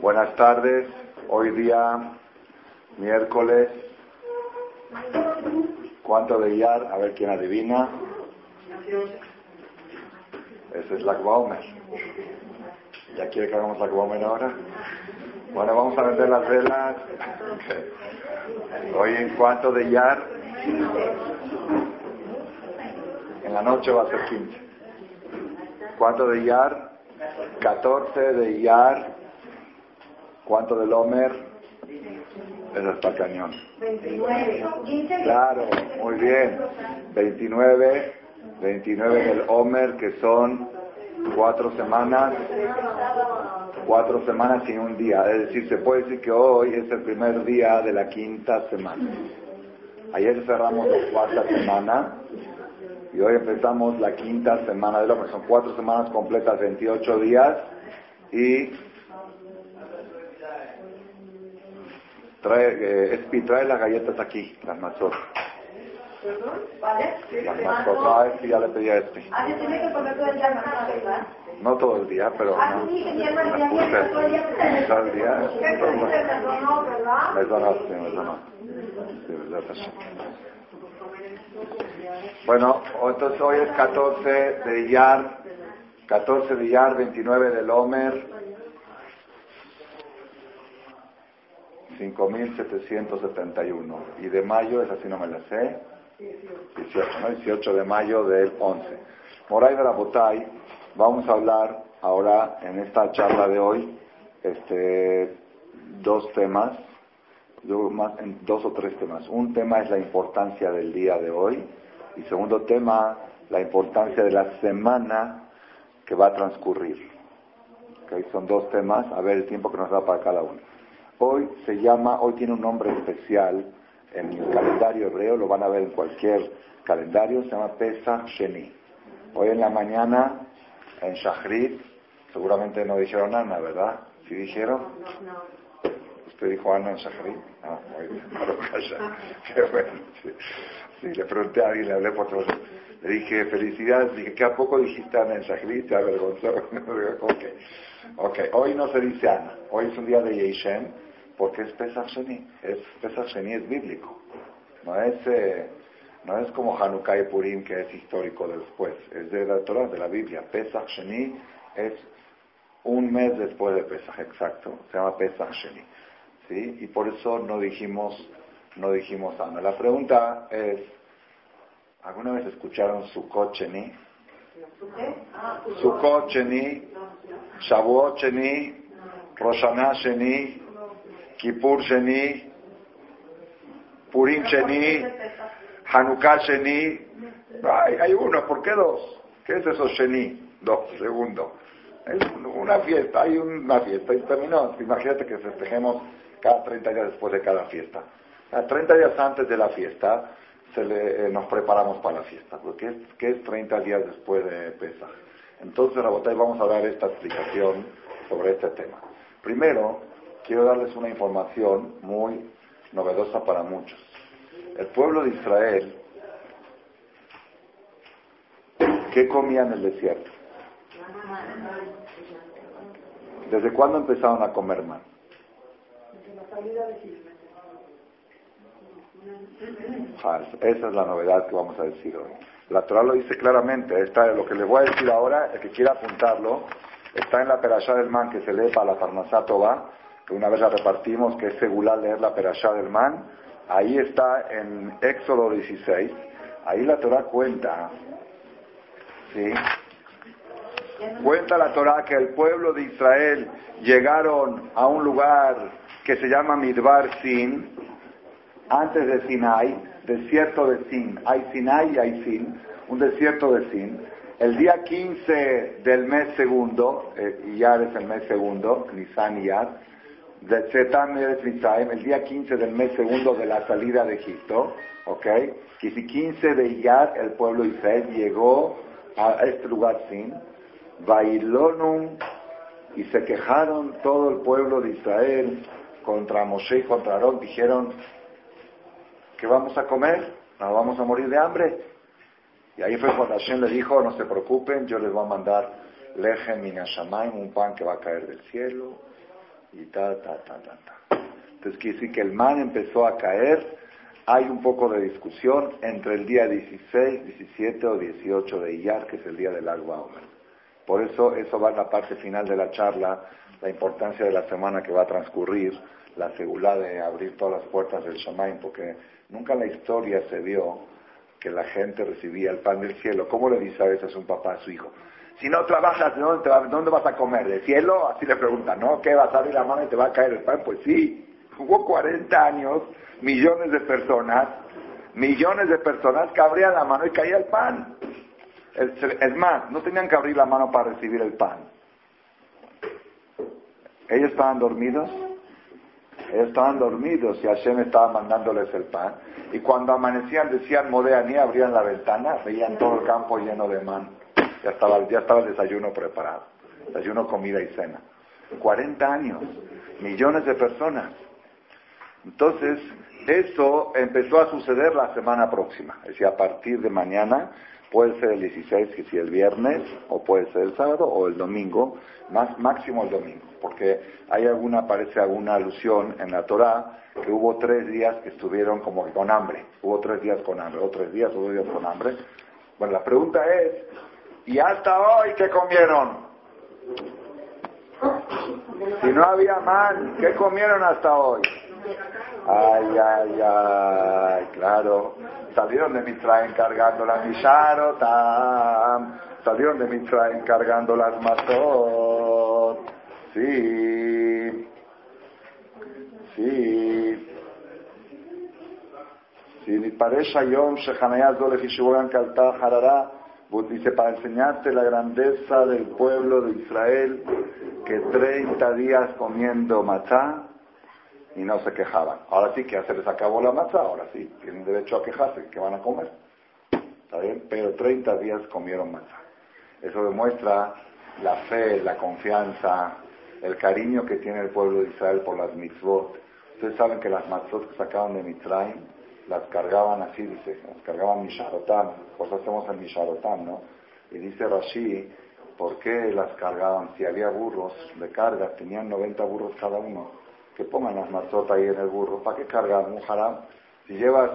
Buenas tardes. Hoy día, miércoles. ¿Cuánto de Iyar? A ver quién adivina. Ese es la Omer. ¿Ya quiere que hagamos la Omer ahora? Bueno, vamos a vender las velas. Hoy en cuanto de Iyar, en la noche va a ser 15. ¿Cuánto de Iyar? 14 de Iyar ¿Cuánto del Homer? Eso está cañón. 29. Claro, muy bien. 29, 29 del Homer, que son cuatro semanas, cuatro semanas y un día. Es decir, se puede decir que hoy es el primer día de la quinta semana. Ayer cerramos la cuarta semana y hoy empezamos la quinta semana del Homer. Son cuatro semanas completas, 28 días y Trae, eh, Espi, trae las galletas aquí, las mazos. ¿Vale? Las mazos, ah, Espi, ya le pedí a Espi. Ah, tiene que todo el día. No todo el día, pero Ah, no. puse todo el día. Bueno, entonces hoy es 14 de Iyar, 14 de Iyar, 29 del Homer, 5.771. Y de mayo, es así no me la sé, 18, ¿no? 18 de mayo del 11. Moray de la Botay, vamos a hablar ahora en esta charla de hoy este, dos temas, dos o tres temas. Un tema es la importancia del día de hoy y segundo tema, la importancia de la semana que va a transcurrir. Okay, son dos temas, a ver el tiempo que nos da para cada uno. Hoy se llama, hoy tiene un nombre especial en el calendario hebreo, lo van a ver en cualquier calendario, se llama Pesach Sheni. Hoy en la mañana, en Shachrit, seguramente no dijeron Ana, ¿verdad? ¿Sí dijeron? ¿Usted dijo Ana en Shachrit? Ah, muy bien, Qué bueno. Sí. sí. le pregunté a alguien, le hablé por teléfono. Le dije, felicidades, dije, ¿qué a poco dijiste Ana en Shachrit? Se avergonzó. ok, ok, hoy no se dice Ana, hoy es un día de Yeshem, porque es Pesach Sheni. Es, Pesach Sheni es bíblico. No es, eh, no es como Hanukkah y Purim, que es histórico después. Es de la Torah, de la Biblia. Pesach Sheni es un mes después de Pesach, exacto. Se llama Pesach Sheni. ¿Sí? Y por eso no dijimos, no dijimos Ana. La pregunta es, ¿alguna vez escucharon Sukkot Sheni? Sukkot Sheni, Shavuot Sheni, Rosh Hashanah Sheni, Kippur Sheni, Purim Sheni, Hanukkah Sheni. Hay, hay uno, ¿por qué dos? ¿Qué es eso Sheni? Dos, segundo. Es una fiesta, hay una fiesta y terminó. Imagínate que festejemos cada 30 días después de cada fiesta. A 30 días antes de la fiesta se le, eh, nos preparamos para la fiesta, porque es, ¿qué es 30 días después de Pesach? Entonces, Rabotay, vamos a dar esta explicación sobre este tema. Primero, quiero darles una información muy novedosa para muchos. El pueblo de Israel, ¿qué comía en el desierto? ¿Desde cuándo empezaron a comer man? Esa es la novedad que vamos a decir hoy. La Torah lo dice claramente. Esta, lo que les voy a decir ahora, el que quiera apuntarlo, está en la perashá del man que se lee para la farmacia Toba, que una vez la repartimos, que es segular leer la perashá del man. Ahí está en Éxodo 16. Ahí la Torah cuenta, ¿sí? Cuenta la Torah que el pueblo de Israel llegaron a un lugar que se llama Midbar Sin, antes de Sinai, desierto de Sin. Hay Sinai y hay Sin, un desierto de Sin. El día 15 del mes segundo, eh, Iyar es el mes segundo, Nisan Iyar, de Zetam el día 15 del mes segundo de la salida de Egipto, ¿ok? Que si 15 de Iyar, el pueblo de Israel llegó a este lugar Sin, Bailonum, y se quejaron todo el pueblo de Israel contra Moshe y contra Aarón, dijeron, ¿qué vamos a comer? ¿Nos vamos a morir de hambre? Y ahí fue cuando Hashem le dijo, no se preocupen, yo les voy a mandar lejem minashamaim, un pan que va a caer del cielo, y ta, ta, ta, ta, ta. Entonces quiere decir que el man empezó a caer. Hay un poco de discusión entre el día 16, 17 o 18 de Iyar, que es el día del agua Por eso, eso va en la parte final de la charla, la importancia de la semana que va a transcurrir, la seguridad de abrir todas las puertas del Shamaim, porque nunca en la historia se vio que la gente recibía el pan del cielo. ¿Cómo le dice a veces un papá a su hijo? Si no trabajas, ¿de dónde, dónde vas a comer? ¿De cielo? Así le preguntan, ¿no? ¿Qué vas a abrir la mano y te va a caer el pan? Pues sí, hubo 40 años, millones de personas, millones de personas que abrían la mano y caía el pan. Es más, no tenían que abrir la mano para recibir el pan. Ellos estaban dormidos, ellos estaban dormidos y Hashem estaba mandándoles el pan. Y cuando amanecían decían Modeani, abrían la ventana, veían todo el campo lleno de man. Ya estaba, ya estaba el desayuno preparado. Desayuno, comida y cena. 40 años, millones de personas. Entonces, eso empezó a suceder la semana próxima. Es decir, a partir de mañana, puede ser el 16, que si el viernes, o puede ser el sábado, o el domingo, más, máximo el domingo. Porque hay alguna, parece alguna alusión en la Torah que hubo tres días que estuvieron como con hambre. Hubo tres días con hambre, o tres días o dos días con hambre. Bueno, la pregunta es, ¿y hasta hoy qué comieron? Si no había man, ¿qué comieron hasta hoy? Ay, ay, ay, claro. Salieron de Mitzrayim cargando las Misharotam. Salieron de Mitzrayim cargando las Matot. Sí. Sí. Sí, mi pareja Yom Shehanayat Dole Fishugan Kalta Harara. Dice, para enseñarte la grandeza del pueblo de Israel, que 30 días comiendo matzá, y no se quejaban. Ahora sí que se les acabó la matzá, ahora sí, tienen derecho a quejarse, que van a comer. ¿Está bien? Pero 30 días comieron matzá. Eso demuestra la fe, la confianza, el cariño que tiene el pueblo de Israel por las mitzvot. Ustedes saben que las matzot que sacaban de Mitzrayim, las cargaban así, dice, las cargaban Misharotam, pues hacemos el Misharotam, ¿no? Y dice Rashi, ¿por qué las cargaban? Si había burros de carga, tenían 90 burros cada uno que pongan las mazotas ahí en el burro. ¿Para qué cargar un haram? Si llevas,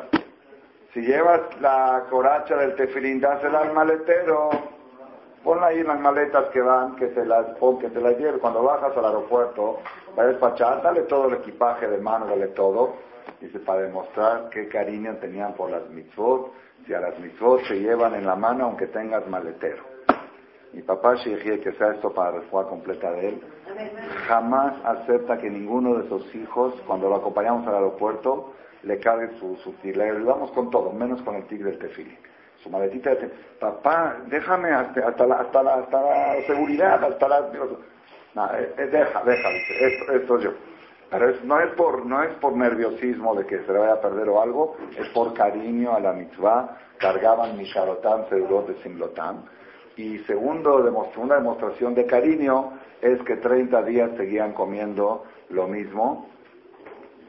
si llevas la coracha del tefilín, dásela al maletero. Ponla ahí en las maletas que van, que te las pon, que te las lleve. Cuando bajas al aeropuerto, va a despachar, dale todo el equipaje de mano, dale todo. Dice, para demostrar qué cariño tenían por las mitzvot. Si a las mitzvot se llevan en la mano, aunque tengas maletero. Mi papá Shehie, que sea esto para la refuerza completa de él, jamás acepta que ninguno de sus hijos, cuando lo acompañamos al aeropuerto, le cargue su, su Le ayudamos con todo, menos con el tigre del tefili. Su maletita dice, papá, déjame hasta, hasta, la, hasta, la, hasta la seguridad, hasta la... No, eh, eh, deja, deja, dice, esto, esto yo. Pero no, es por, no es por nerviosismo de que se le vaya a perder o algo, es por cariño a la mitzvah. Cargaban mi Misharotam, Seudot de Simlotam y segundo, una demostración de cariño es que 30 días seguían comiendo lo mismo.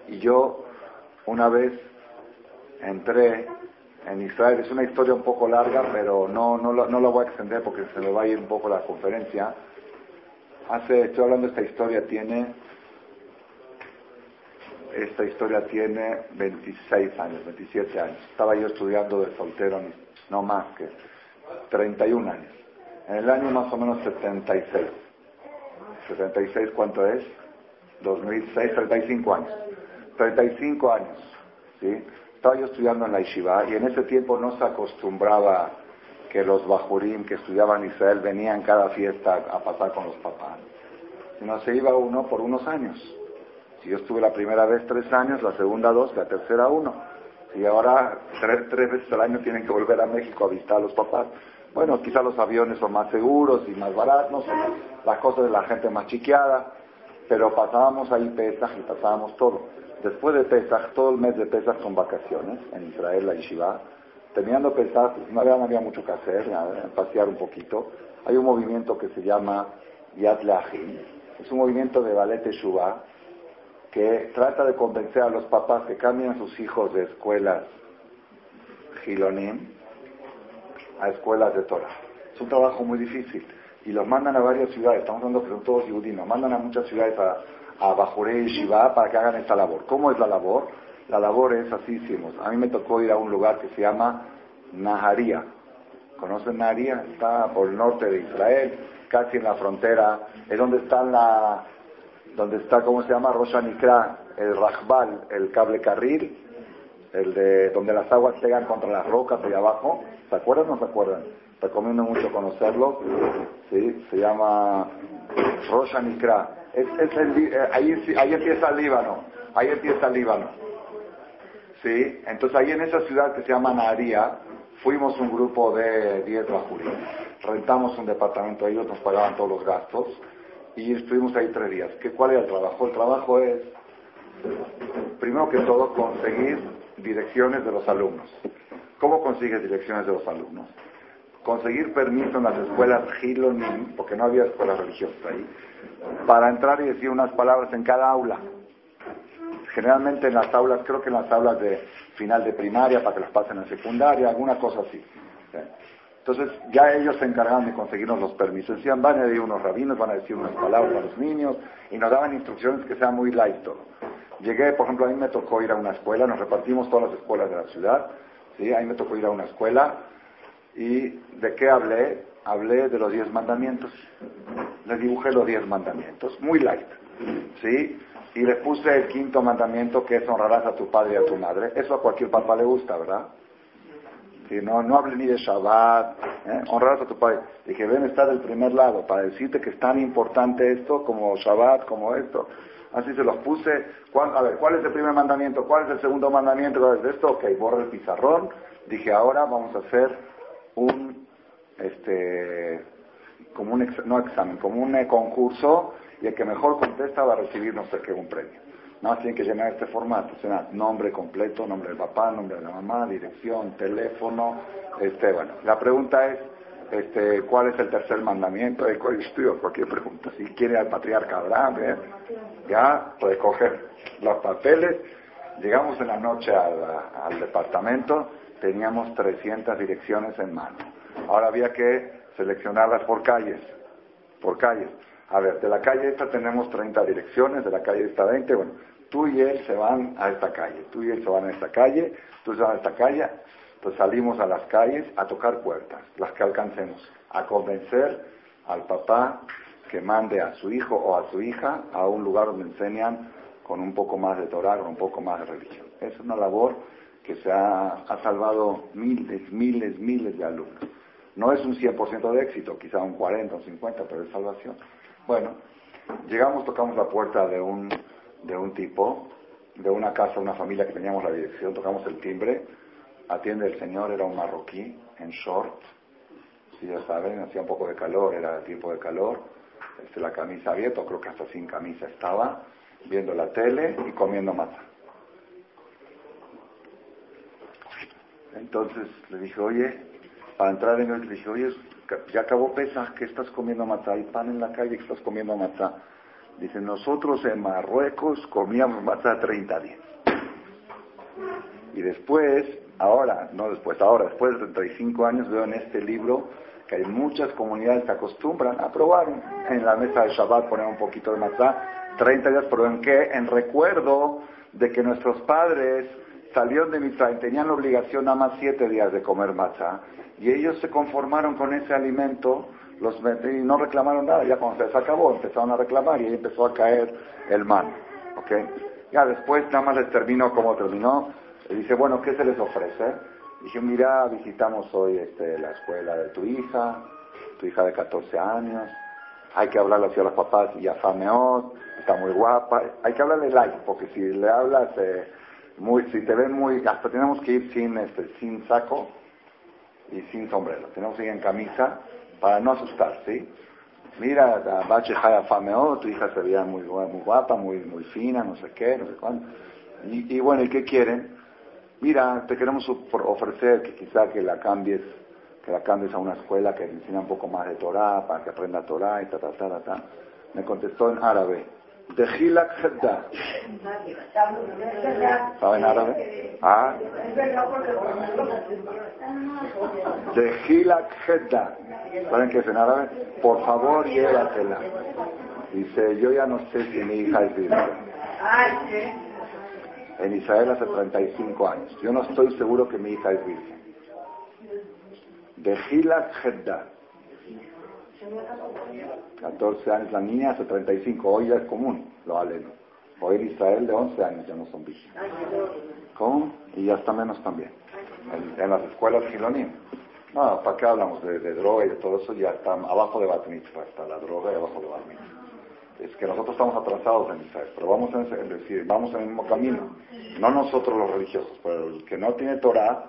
Y yo una vez entré en Israel, es una historia un poco larga, pero no, no, no la voy a extender porque se me va a ir un poco la conferencia. Hace, estoy hablando de esta historia, tiene, esta historia tiene 26 años, 27 años. Estaba yo estudiando de soltero, no más que 31 años. En el año más o menos 76. ¿76 cuánto es? 2006, 35 años. 35 años. ¿sí? Estaba yo estudiando en la Yeshiva y en ese tiempo no se acostumbraba que los bajurim que estudiaban Israel venían cada fiesta a pasar con los papás, sino se iba uno por unos años. Si yo estuve la primera vez tres años, la segunda dos, la tercera uno. Y ahora tres, tres veces al año tienen que volver a México a visitar a los papás. Bueno, quizá los aviones son más seguros y más baratos, las cosas de la gente más chiqueada, pero pasábamos ahí Pesach y pasábamos todo. Después de Pesach, todo el mes de Pesach son vacaciones en Israel, la Yeshiva. Terminando Pesach, pues, no había, mucho que hacer, pasear un poquito. Hay un movimiento que se llama Yad Leachim. Es un movimiento de ballet Teshuvah que trata de convencer a los papás que cambien a sus hijos de escuelas Gilonim a escuelas de Torah. Es un trabajo muy difícil. y los mandan a varias ciudades, estamos hablando que todos judíos, mandan a muchas ciudades a, a Bajoré y Shiva para que hagan esta labor. ¿Cómo es la labor? La labor es así hicimos. A mí me tocó ir a un lugar que se llama Naharía. ¿Conocen Naharía? Está por el norte de Israel, casi en la frontera. Es donde está la, donde está, ¿cómo se llama? Rosh Nikra, el Rajbal, el cable carril, el de donde las aguas pegan contra las rocas de abajo. ¿Se acuerdan o no se acuerdan? Recomiendo mucho conocerlo. Sí, se llama Rosh Nikra. Es, eh, ahí, ahí empieza el Líbano. Ahí empieza el Líbano. Sí, entonces ahí en esa ciudad que se llama Naharía, fuimos un grupo de 10 bajuríes. Rentamos un departamento, ellos nos pagaban todos los gastos y estuvimos ahí tres días. ¿Qué, ¿Cuál es el trabajo? El trabajo es, primero que todo, conseguir direcciones de los alumnos. ¿Cómo consigues direcciones de los alumnos? Conseguir permiso en las escuelas Gilonim, porque no había escuelas religiosas ahí, para entrar y decir unas palabras en cada aula. Generalmente en las aulas, creo que en las aulas de final de primaria, para que las pasen a secundaria, alguna cosa así. Entonces ya ellos se encargaban de conseguirnos los permisos. Decían, van a decir unos rabinos, van a decir unas palabras a los niños, y nos daban instrucciones que sean muy light Llegué, por ejemplo, a mí me tocó ir a una escuela, nos repartimos todas las escuelas de la ciudad, ¿sí? a mí me tocó ir a una escuela, y ¿de qué hablé? Hablé de los diez mandamientos. Les dibujé los diez mandamientos, muy light, ¿sí? y le puse el quinto mandamiento que es honrarás a tu padre y a tu madre. Eso a cualquier papá le gusta, ¿verdad? Si no, no hable ni de Shabbat, ¿eh? honrarás a tu padre. Dije, ven, está del primer lado, para decirte que es tan importante esto como Shabbat, como esto. Así se los puse. a ver, ¿cuál es el primer mandamiento? ¿Cuál es el segundo mandamiento? ¿Cuál es esto? Ok, borra el pizarrón. Dije, ahora vamos a hacer un, este, como un, no examen, como un eh, concurso y el que mejor contesta va a recibir no sé qué un premio. Nada tienen que llenar este formato, sea, nombre completo, nombre del papá, nombre de la mamá, dirección, teléfono, este, bueno. La pregunta es, este, ¿cuál es el tercer mandamiento? de estudio? Cualquier pregunta. Si quiere al patriarca Abraham, ¿eh? ya puede coger los papeles. Llegamos en la noche al departamento, teníamos 300 direcciones en mano. Ahora había que seleccionarlas por calles, por calles. A ver, de la calle esta tenemos 30 direcciones, de la calle esta 20, bueno, tú y él se van a esta calle, tú y él se van a esta calle, tú se van a esta calle, pues salimos a las calles a tocar puertas, las que alcancemos, a convencer al papá que mande a su hijo o a su hija a un lugar donde enseñan con un poco más de Torah, con un poco más de religión. Es una labor que se ha, ha salvado miles, miles, miles de alumnos. No es un 100% de éxito, quizá un 40 o 50, pero es salvación. Bueno, llegamos, tocamos la puerta de un, de un tipo, de una casa, una familia que teníamos la dirección, tocamos el timbre, atiende el señor, era un marroquí, en short, si ya saben, hacía un poco de calor, era tiempo de calor, este, la camisa abierta, creo que hasta sin camisa estaba, viendo la tele y comiendo mata. Entonces le dije, oye, para entrar en él, le dije, oye, ya acabó pesa, que estás comiendo matzá? Hay pan en la calle que estás comiendo matzá. Dice, nosotros en Marruecos comíamos matzá 30 días. Y después, ahora, no después, ahora, después de 35 años veo en este libro que hay muchas comunidades que acostumbran a probar en la mesa de Shabbat poner un poquito de matzá, 30 días, pero ¿en qué? En recuerdo de que nuestros padres salieron de Mitzrayim, tenían la obligación nada más 7 días de comer matzá, y ellos se conformaron con ese alimento los, y no reclamaron nada. Ya cuando se acabó, empezaron a reclamar y ahí empezó a caer el man. ¿okay? Ya después nada más les terminó como terminó. Y dice, bueno, ¿qué se les ofrece? Dije, mira, visitamos hoy este, la escuela de tu hija, tu hija de 14 años. Hay que hablarle así a los papás y a Fameot, está muy guapa. Hay que hablarle like, porque si le hablas, eh, muy, si te ven muy, hasta tenemos que ir sin, este, sin saco, y sin sombrero. Tenemos que ir en camisa para no asustar. Mira, Bache Jaya Fameo, tu hija se veía muy, muy guapa, muy, muy fina, no sé qué, no sé cuándo. Y, bueno, ¿y qué quieren? Mira, te queremos ofrecer que quizá que la cambies, que la cambies a una escuela que enseña un poco más de Torah, para que aprenda Torah y ta, ta, ta, ta, Me contestó en árabe, De Hilak Hedda. ¿Saben árabe? Ah. De Hilak Hedda. ¿Saben qué es en árabe? Por favor, llévatela. Dice, yo ya no sé si mi hija es virgen. En Israel hace 35 años. Yo no estoy seguro que mi hija es virgen. De Hilak Hedda. 14 años la niña, hace 35. Hoy ya es común, lo aleno. Hoy en Israel de 11 años ya no son virgen. ¿Cómo? Y ya está menos también. En, las escuelas gilonim. No, ¿para qué hablamos de, droga y de todo eso? Ya está abajo de Bat está la droga y abajo de Bat Es que nosotros estamos atrasados en Israel, pero vamos en, decir, vamos en el mismo camino. No nosotros los religiosos, pero el que no tiene Torah,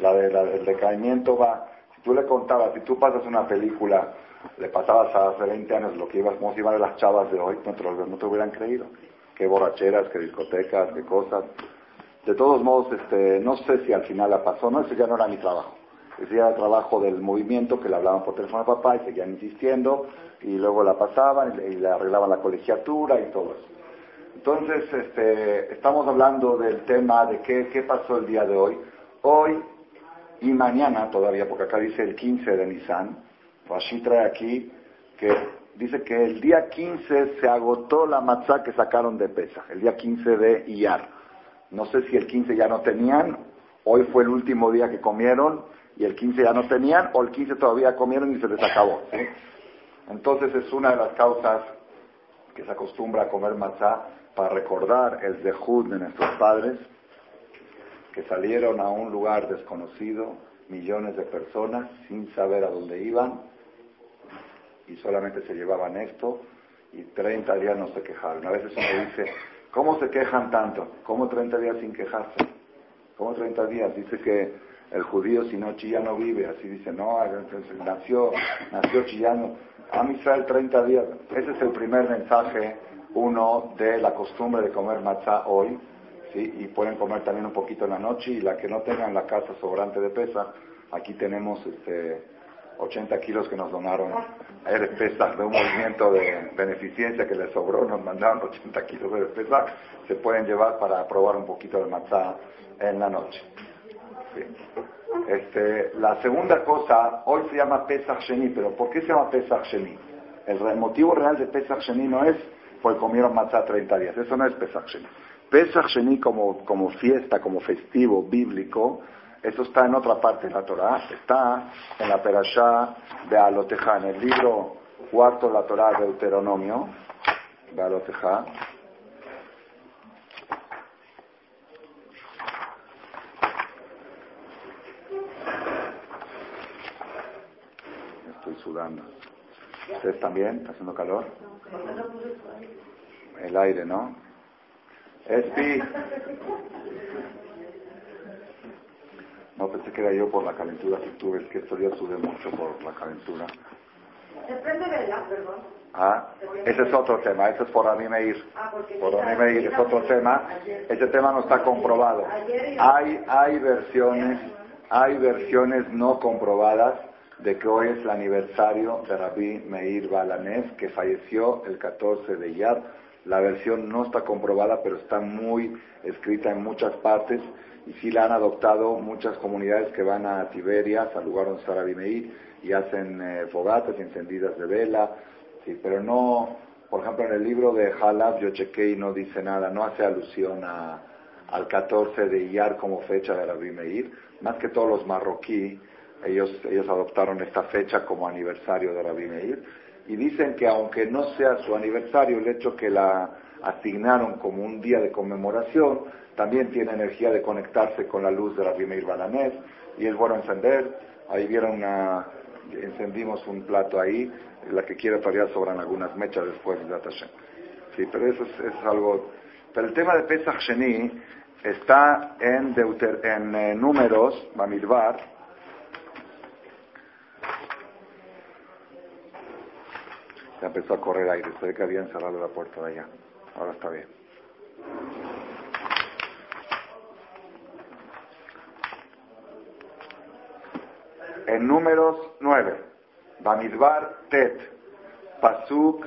la de, la, decaimiento va. Tú le contabas, si tú pasas una película le pasabas hace 20 años lo que ibas, cómo se iban las chavas de hoy, no te, no te hubieran creído. Qué borracheras, qué discotecas, qué cosas. De todos modos, este, no sé si al final la pasó, no, ese ya no era mi trabajo. Ese era el trabajo del movimiento que le hablaban por teléfono a papá y seguían insistiendo y luego la pasaban y, le arreglaban la colegiatura y todo eso. Entonces, este, estamos hablando del tema de qué, qué pasó el día de hoy. Hoy y mañana todavía, porque acá dice el 15 de Nisan, Rashi trae aquí que dice que el día 15 se agotó la matzá que sacaron de pesa, el día 15 de Iyar. No sé si el 15 ya no tenían, hoy fue el último día que comieron y el 15 ya no tenían, o el 15 todavía comieron y se les acabó. Entonces es una de las causas que se acostumbra a comer matzá para recordar el zehut de nuestros padres que salieron a un lugar desconocido, millones de personas, sin saber a dónde iban, y solamente se llevaban esto y 30 días no se quejaron. A veces uno dice, ¿cómo se quejan tanto? ¿Cómo 30 días sin quejarse? ¿Cómo 30 días? Dice que el judío si no chilla no vive, así dice, no, nació, nació chillano. A Israel 30 días. Ese es el primer mensaje, uno, de la costumbre de comer matzá hoy, ¿sí? y pueden comer también un poquito en la noche, y la que no tenga en la casa sobrante de pesa, aquí tenemos este 80 kilos que nos donaron a Pesach de un movimiento de beneficencia que les sobró, nos mandaron 80 kilos de Pesach, se pueden llevar para probar un poquito de matzá en la noche. Este, la segunda cosa, hoy se llama Pesach Sheni, pero ¿por qué se llama Pesach Sheni? El motivo real de Pesach Sheni no es porque comieron matzá 30 días, eso no es Pesach Sheni. Pesach Sheni como, como fiesta, como festivo bíblico, eso está en otra parte de la Torah, está en la Perashá de Alotejá, en el libro cuarto de la Torah de Deuteronomio, de Alotejá. Estoy sudando. ¿Ustedes también? ¿Está haciendo calor? El aire, ¿no? Espi. No pensé que era yo por la calentura que tuve, es que estos días sube mucho por la calentura. Depende de la, perdón. Ah, ese es otro tema, ese es por a mí me ir. Ah, por a mí me ir, es otro tema. Ese tema no está comprobado. Hay, hay versiones, hay versiones no comprobadas de que hoy es el aniversario de Rabbi Meir Balanés, que falleció el 14 de Iyar. La versión no está comprobada, pero está muy escrita en muchas partes y sí la han adoptado muchas comunidades que van a Tiberias, al lugar donde está Rabbi y hacen eh, fogatas encendidas de vela, sí, pero no, por ejemplo, en el libro de Halab yo chequé y no dice nada, no hace alusión a, al 14 de Iyar como fecha de Rabbi Meir, más que todos los marroquí, ellos, ellos adoptaron esta fecha como aniversario de Rabbi Meir, y dicen que aunque no sea su aniversario, el hecho que la asignaron como un día de conmemoración, también tiene energía de conectarse con la luz de la Meir Balanés y es bueno encender. Ahí vieron una, encendimos un plato ahí, la que quiere todavía sobran algunas mechas después de la Sí, pero eso es, algo. Pero el tema de Pesach Sheni está en, Deuter, en eh, números, Bamidbar, ya empezó a correr aire, se ve que habían cerrado la puerta de allá. Ahora está bien. en números 9, Bamidbar Tet, Pasuk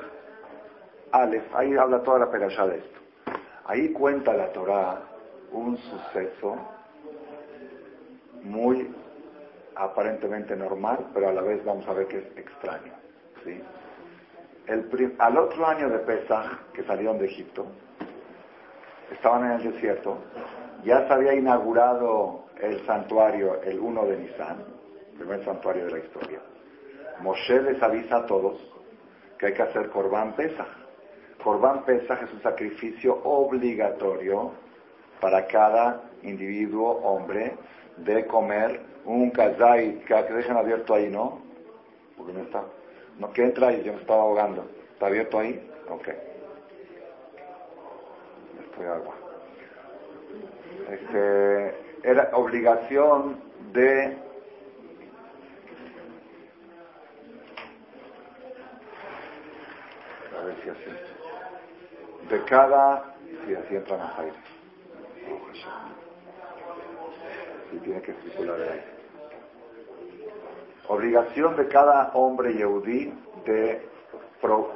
Aleph, ahí habla toda la perashá de esto. Ahí cuenta la Torah un suceso muy aparentemente normal, pero a la vez vamos a ver que es extraño. El al otro año de Pesach, que salieron de Egipto, estaban en el desierto, ya se había inaugurado el santuario el 1 de Nisan, el primer santuario de la historia. Moshe les avisa a todos que hay que hacer Corban Pesach. Corban Pesach es un sacrificio obligatorio para cada individuo, hombre, de comer un kazai, que dejen abierto ahí, ¿no? Porque no está. No, que entra ahí, yo me estaba ahogando. ¿Está abierto ahí? Ok. Estoy agua. Este, era obligación de a ver si así de cada si así entra más aire y tiene que circular el aire obligación de cada hombre yehudí de,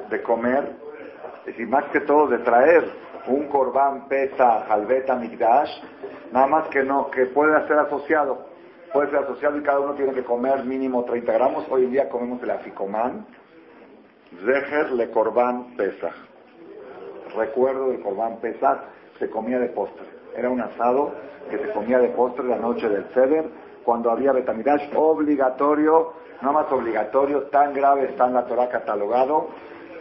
de comer es decir más que todo de traer un corbán pesa halbeta migdash, nada más que no, que puede ser asociado, puede ser asociado y cada uno tiene que comer mínimo 30 gramos. Hoy en día comemos el aficomán, zeher le corbán pesa. Recuerdo del corbán pesa, se comía de postre. Era un asado que se comía de postre la noche del ceder, cuando había betamidash obligatorio, no más obligatorio, tan grave está en la Torah catalogado,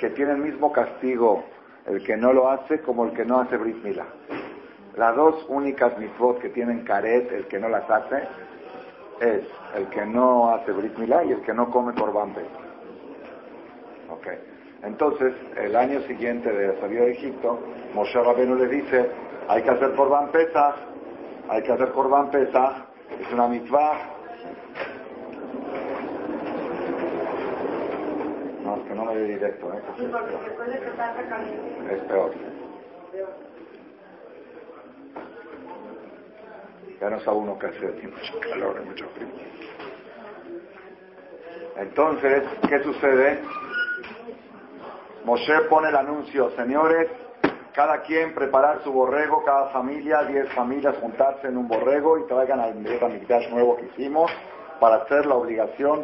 que tiene el mismo castigo el que no lo hace como el que no hace Brit Milá. Las dos únicas mitzvot que tienen caret, el que no las hace, es el que no hace Brit Milá y el que no come Corban Pesach. Ok. Entonces, el año siguiente de la salida de Egipto, Moshe Rabenu le dice, hay que hacer Corban Pesach, hay que hacer Corban Pesach, es una mitzvah No, es que no me dé directo, ¿eh? Sí, porque después de que está caliente. Es peor. Ya no sabe uno qué hacer, tiene mucho calor, y mucho frío. Entonces, ¿qué sucede? Moshe pone el anuncio, señores, cada quien preparar su borrego, cada familia, 10 familias juntarse en un borrego y traigan al Mikdash nuevo que hicimos para hacer la obligación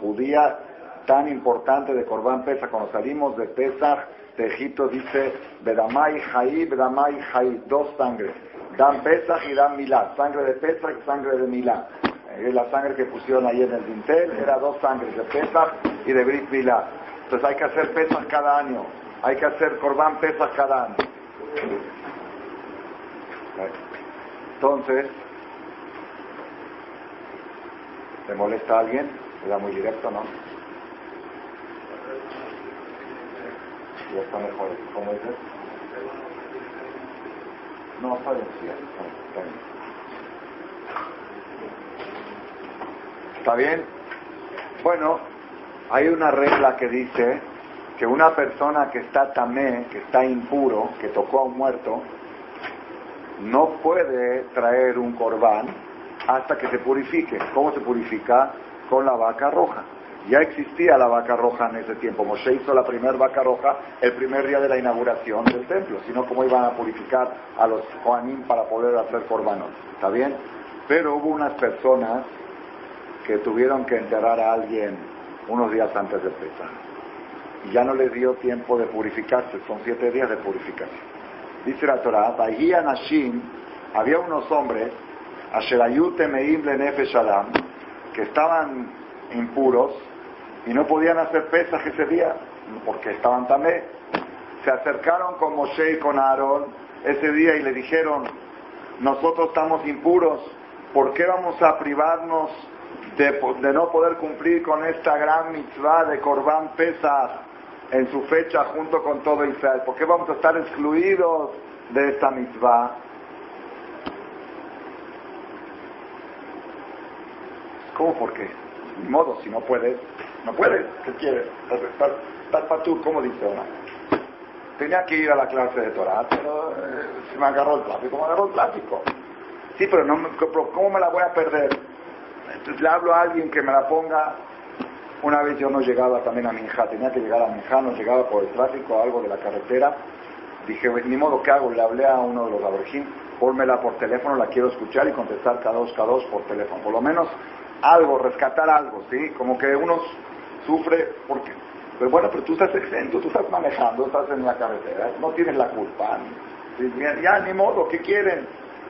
judía tan importante de Corbán Pesach. Cuando salimos de Pesach de Egipto dice, Bedamai Jai, Bedamai Jai, dos sangres. Dan Pesach y dan Milá. Sangre de Pesach y sangre de Milá. Eh, la sangre que pusieron ahí en el dintel era dos sangres, de Pesach y de Brit Milá. Entonces hay que hacer Pesach cada año. Hay que hacer Corbán Pesach cada año. Entonces, ¿le molesta a alguien? Era muy directo, ¿no? ya está mejor. ¿Cómo dices? No, está sí, está bien. ¿Está bien? Bueno, hay una regla que dice que una persona que está tamé, que está impuro, que tocó a un muerto, no puede traer un corbán hasta que se purifique. ¿Cómo se purifica? Con la vaca roja. Ya existía la vaca roja en ese tiempo. Moshe hizo la primera vaca roja el primer día de la inauguración del templo, sino cómo iban a purificar a los Joanín para poder hacer corbanos. ¿Está bien? Pero hubo unas personas que tuvieron que enterrar a alguien unos días antes de Pesach. Ya no les dio tiempo de purificarse, son siete días de purificación. Dice la Torah, Nashim, había unos hombres, Asherayute Meim Lenefe que estaban impuros, y no podían hacer pesas ese día porque estaban también. Se acercaron con Moshe y con Aarón ese día y le dijeron, nosotros estamos impuros, ¿por qué vamos a privarnos de, no poder cumplir con esta gran mitzvah de Corbán Pesach en su fecha junto con todo Israel? ¿Por qué vamos a estar excluidos de esta mitzvah? ¿Cómo por qué? Ni modo, si no puedes, no puedes. ¿Qué quieres? Para tú, ¿cómo dice ahora? Tenía que ir a la clase de Torah, pero eh, se me agarró el tráfico, me agarró el tráfico. Sí, pero, no, ¿cómo me la voy a perder? Entonces le hablo a alguien que me la ponga. Una vez yo no llegaba también a Minja, tenía que llegar a Minja, no llegaba por el tráfico, algo de la carretera. Dije, ni modo, ¿qué hago? Le hablé a uno de los aborjín, pónmela por teléfono, la quiero escuchar y contestar cada dos, cada dos por teléfono. Por lo menos algo, rescatar algo, ¿sí? Como que uno sufre porque... Pero bueno, pero tú estás exento, tú estás manejando, estás en la carretera, no tienes la culpa. Ya, ni modo, ¿qué quieren?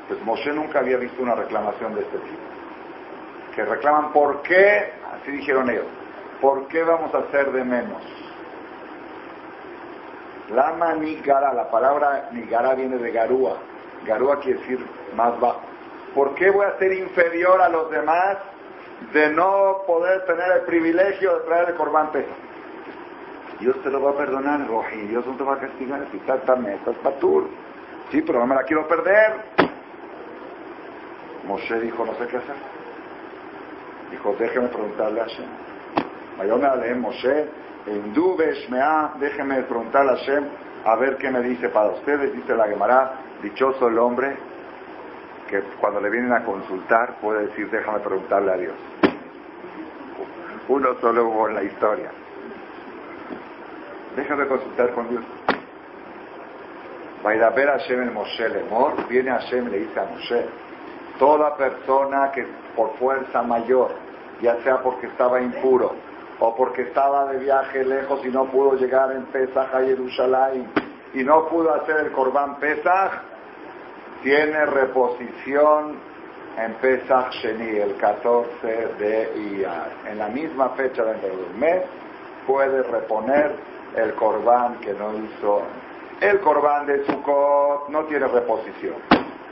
Pues Moshe nunca había visto una reclamación de este tipo. Que reclaman, ¿por qué? Así dijeron ellos. ¿Por qué vamos a hacer de menos? Lama nigara, la palabra nigara viene de garúa. Garúa quiere decir más bajo. ¿Por qué voy a ser inferior a los demás de no poder tener el privilegio de traer el corbán? Dios te lo va a perdonar, Roji. Dios no te va a castigar. Si estás tan estás patur. Sí, pero no me la quiero perder. Moshe dijo, no sé qué hacer. Dijo, déjeme preguntarle a Hashem. Mayona le Moshe, Mea, déjeme preguntarle a Hashem a ver qué me dice para ustedes. Dice la Gemara, dichoso el hombre que cuando le vienen a consultar puede decir, déjame preguntarle a Dios. Uno solo hubo en la historia. Déjame consultar con Dios. Va a ir a ver a Hashem el Moshe Lemor, viene Hashem y le dice a Moshe, toda persona que por fuerza mayor, ya sea porque estaba impuro o porque estaba de viaje lejos y no pudo llegar en Pesach a Jerusalén y no pudo hacer el Corbán Pesach, tiene reposición en Pesach Sheni, el 14 de Iyar. En la misma fecha dentro de un mes puede reponer el Corbán que no hizo. El Corbán de Sukkot no tiene reposición.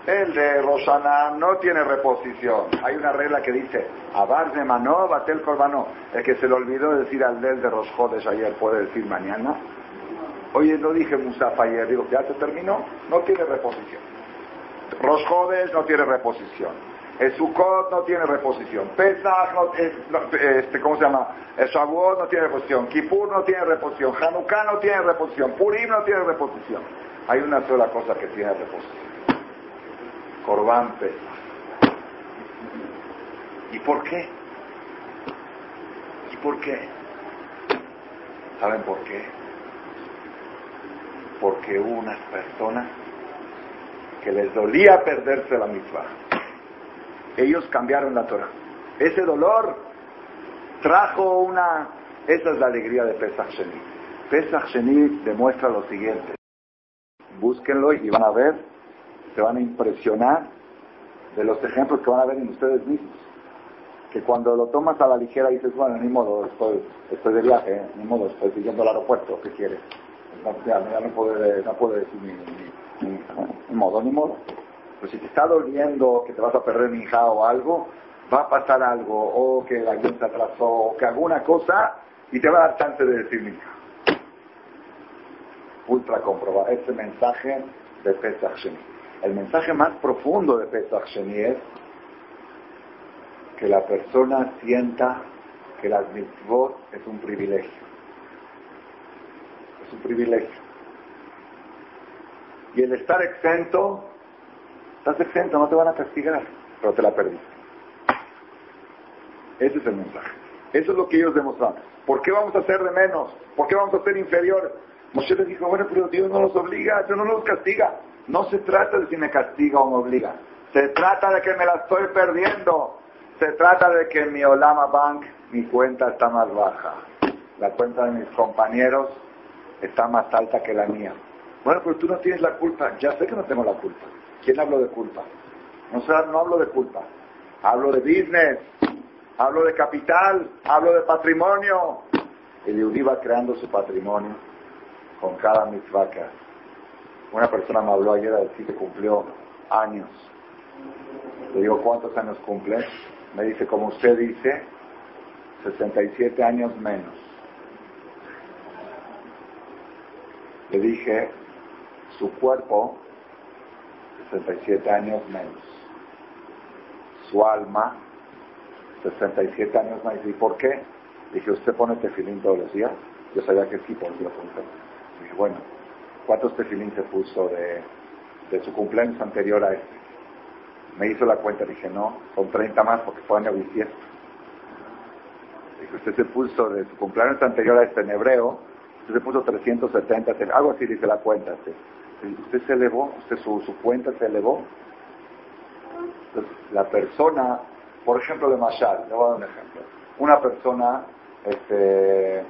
El de Rosana no tiene reposición. Hay una regla que dice, Abar de Manó, Batel Corbano. El que se le olvidó decir al del de Rosjodes ayer puede decir mañana. Oye, no dije Musaf ayer, digo, ya se terminó, no tiene reposición. Rosjodes no tiene reposición. Sukkot no tiene reposición. Pesach no, este, ¿cómo se llama? El Shavuot no tiene reposición. Kippur no tiene reposición. Hanukkah no tiene reposición. Purim no tiene reposición. Hay una sola cosa que tiene reposición. Corbán ¿Y por qué? ¿Y por qué? ¿Saben por qué? Porque hubo unas personas que les dolía perderse la misma. Ellos cambiaron la Torah. Ese dolor trajo una... Esa es la alegría de Pesach Sheni. Pesach Sheni demuestra lo siguiente. Búsquenlo y van a ver se van a impresionar de los ejemplos que van a ver en ustedes mismos. Que cuando lo tomas a la ligera dices, bueno, ni modo, estoy, de viaje, ni modo, estoy siguiendo al aeropuerto, ¿qué quieres? ya, no puede, no puede decir ni, ni, modo, ni modo. Pero si te está doliendo que te vas a perder mi hija o algo, va a pasar algo, o que el avión se atrasó, o que alguna cosa, y te va a dar chance de decir mi hija. Ultra comprobado. Ese mensaje de Pesach Sheni. El mensaje más profundo de Pesach Sheni es que la persona sienta que las mitzvot es un privilegio. Es un privilegio. Y el estar exento, estás exento, no te van a castigar, pero te la perdiste. Ese es el mensaje. Eso es lo que ellos demostraron. ¿Por qué vamos a hacer de menos? ¿Por qué vamos a ser inferiores? Moshe les dijo, bueno, pero Dios no los obliga, Dios no los castiga. No se trata de si me castiga o me obliga. Se trata de que me la estoy perdiendo. Se trata de que mi Olama Bank mi cuenta está más baja. La cuenta de mis compañeros está más alta que la mía. Bueno, pero tú no tienes la culpa. Ya sé que no tengo la culpa. ¿Quién hablo de culpa? No, sé, no hablo de culpa. Hablo de business. Hablo de capital. Hablo de patrimonio. El Yehudi va creando su patrimonio con cada mitzvah una persona me habló ayer a decir que cumplió años. Le digo, ¿cuántos años cumple? Me dice, como usted dice, 67 años menos. Le dije, su cuerpo, 67 años menos. Su alma, 67 años más. ¿Y por qué? Dije, ¿usted pone tefilín todos los días? Yo sabía que sí, por lo Dije, bueno, ¿Cuántos tefilín se puso de, su cumpleaños anterior a este? Me hizo la cuenta, dije, no, son 30 más porque fue año bisiesto. Dije, usted se puso de su cumpleaños anterior a este en hebreo, usted se puso 370, algo así dice la cuenta. Usted, se elevó, usted su, su cuenta se elevó. Entonces, la persona, por ejemplo, de Mashal, le voy a dar un ejemplo. Una persona, este,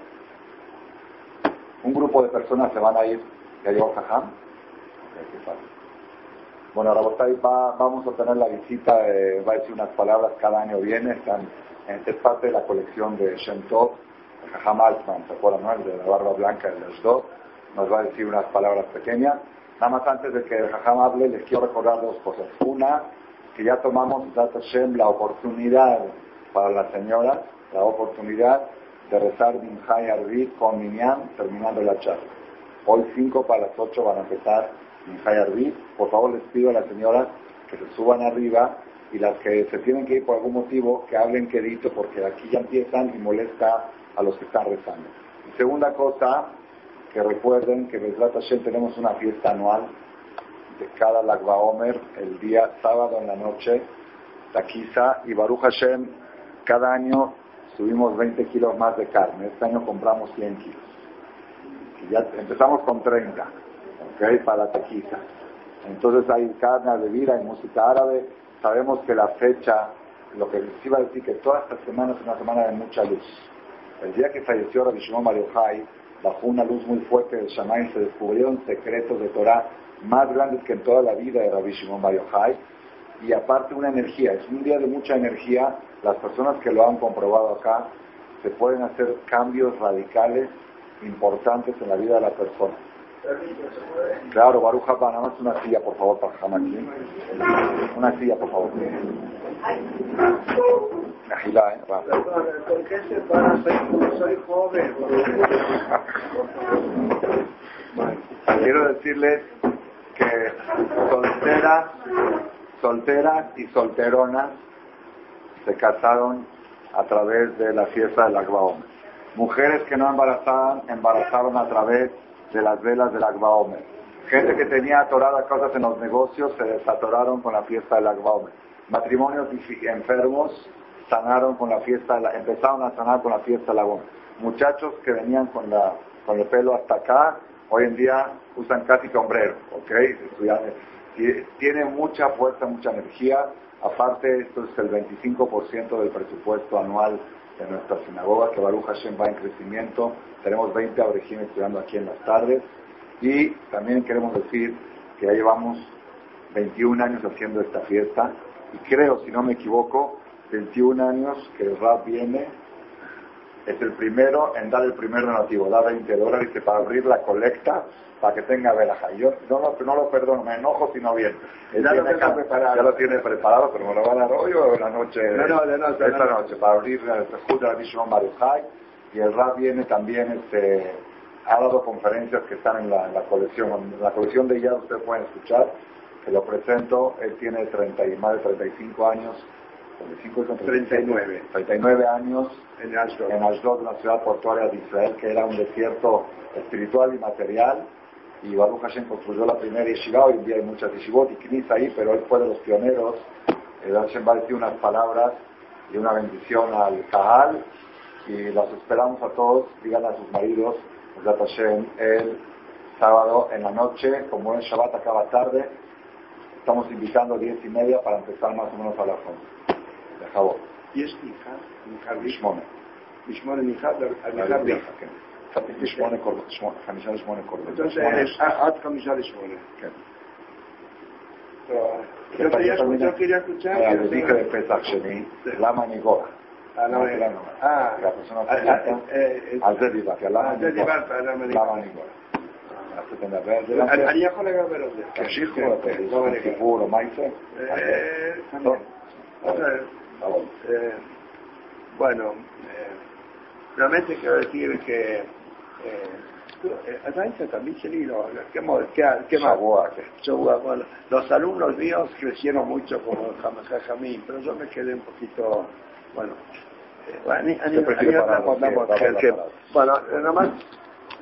un grupo de personas se van a ir, ¿ya llegó Jajam? Bueno, Rabotay va, vamos a tener la visita, va a decir unas palabras, cada año viene, están, es parte de la colección de Shem Tov, el Jajam Altman, ¿se acuerdan, no? El de la barba blanca, el Ashdod, nos va a decir unas palabras pequeñas. Nada más antes de que el Jajam hable, les quiero recordar dos cosas. Una, que ya tomamos, Shem, la oportunidad para las señoras, la oportunidad de rezar Minjay Arbit con Minyan, terminando la charla. Hoy cinco para las ocho van a empezar en por favor les pido a las señoras que se suban arriba y las que se tienen que ir por algún motivo, que hablen quedito, porque aquí ya empiezan y molesta a los que están rezando. Y segunda cosa, que recuerden que en Hashem tenemos una fiesta anual de cada Lagba Omer, el día sábado en la noche, Taquiza y Baruch Hashem, cada año subimos 20 kilos más de carne, este año compramos 100 kilos. Ya empezamos con 30 hay para la tequila. Entonces hay carne de vida, hay música árabe. Sabemos que la fecha, lo que les iba a decir, que toda esta semana es una semana de mucha luz. El día que falleció Rabbi Shimon Mario bajo una luz muy fuerte del Shammai, se descubrieron secretos de Torah más grandes que en toda la vida de Rabbi Shimon Mario Y aparte una energía, es un día de mucha energía. Las personas que lo han comprobado acá, se pueden hacer cambios radicales importantes en la vida de la persona. Claro, Baruja, nada más una silla, por favor, para aquí. Una silla, por favor. Agila, ¿eh? ¿Por qué se para? Soy, soy joven. quiero decirles que solteras, solteras y solteronas se casaron a través de la fiesta del Agbaón. Mujeres que no embarazaban, embarazaron a través de las velas del Agba. Gente que tenía atoradas cosas en los negocios se desatoraron con la fiesta del Agba. Matrimonios enfermos sanaron con la fiesta, empezaron a sanar con la fiesta del Agba Omer. Muchachos que venían con, la, con el pelo hasta acá, hoy en día usan casi sombrero, ¿ok? Tiene mucha fuerza, mucha energía. Aparte, esto es el 25% del presupuesto anual de nuestra sinagoga, que Baruch Hashem va en crecimiento. Tenemos 20 abrejines estudiando aquí en las tardes. Y también queremos decir que ya llevamos 21 años haciendo esta fiesta. Y creo, si no me equivoco, 21 años que el rap viene, es el primero en dar el primer donativo, da 20 dólares para abrir la colecta para que tenga velaja. Yo no lo, no lo perdono, me enojo si no viene. ya, lo ya lo tiene preparado, pero me lo va a dar hoy o la noche, no, no, esta noche, para abrir el de Mishon Marujai. Y el RAP viene también, este, ha dado conferencias que están en la, colección. En la colección de ya ustedes pueden escuchar, que lo presento, él tiene 30 y más de 35 años 39. 39 años en Ashdod. en Ashdod, una ciudad portuaria de Israel que era un desierto espiritual y material. Y Baruch Hashem construyó la primera yeshiva, hoy en día hay muchas yeshivot y knis ahí, pero él fue de los pioneros. Eh, Hashem va a decir unas palabras y una bendición al Kahal y las esperamos a todos, digan a sus maridos, Hashem, el sábado en la noche, como es Shabbat acaba tarde, estamos invitando a diez y media para empezar más o menos a las 11. לכבוד. יש ניחד, ניחד שמונה. משמונה ניחד, ניחד ביחד. שמונה קורבנות, חמישה לשמונה קורבנות. עד חמישה לשמונה. כן. צריך קריית קודשה. הדליקה לפסח שני, למה אני גורח? על זה דיברתי, למה אני גורח? למה אני גורח? אני יכול לדבר על זה. תמשיכו, סיפור, מה יצא? Eh, bueno, eh, realmente quiero decir que eh, eh a también se ¿qué, qué, más? Los alumnos míos crecieron mucho como Jamajajamín, pero yo me quedé un poquito, bueno, bueno, nomás,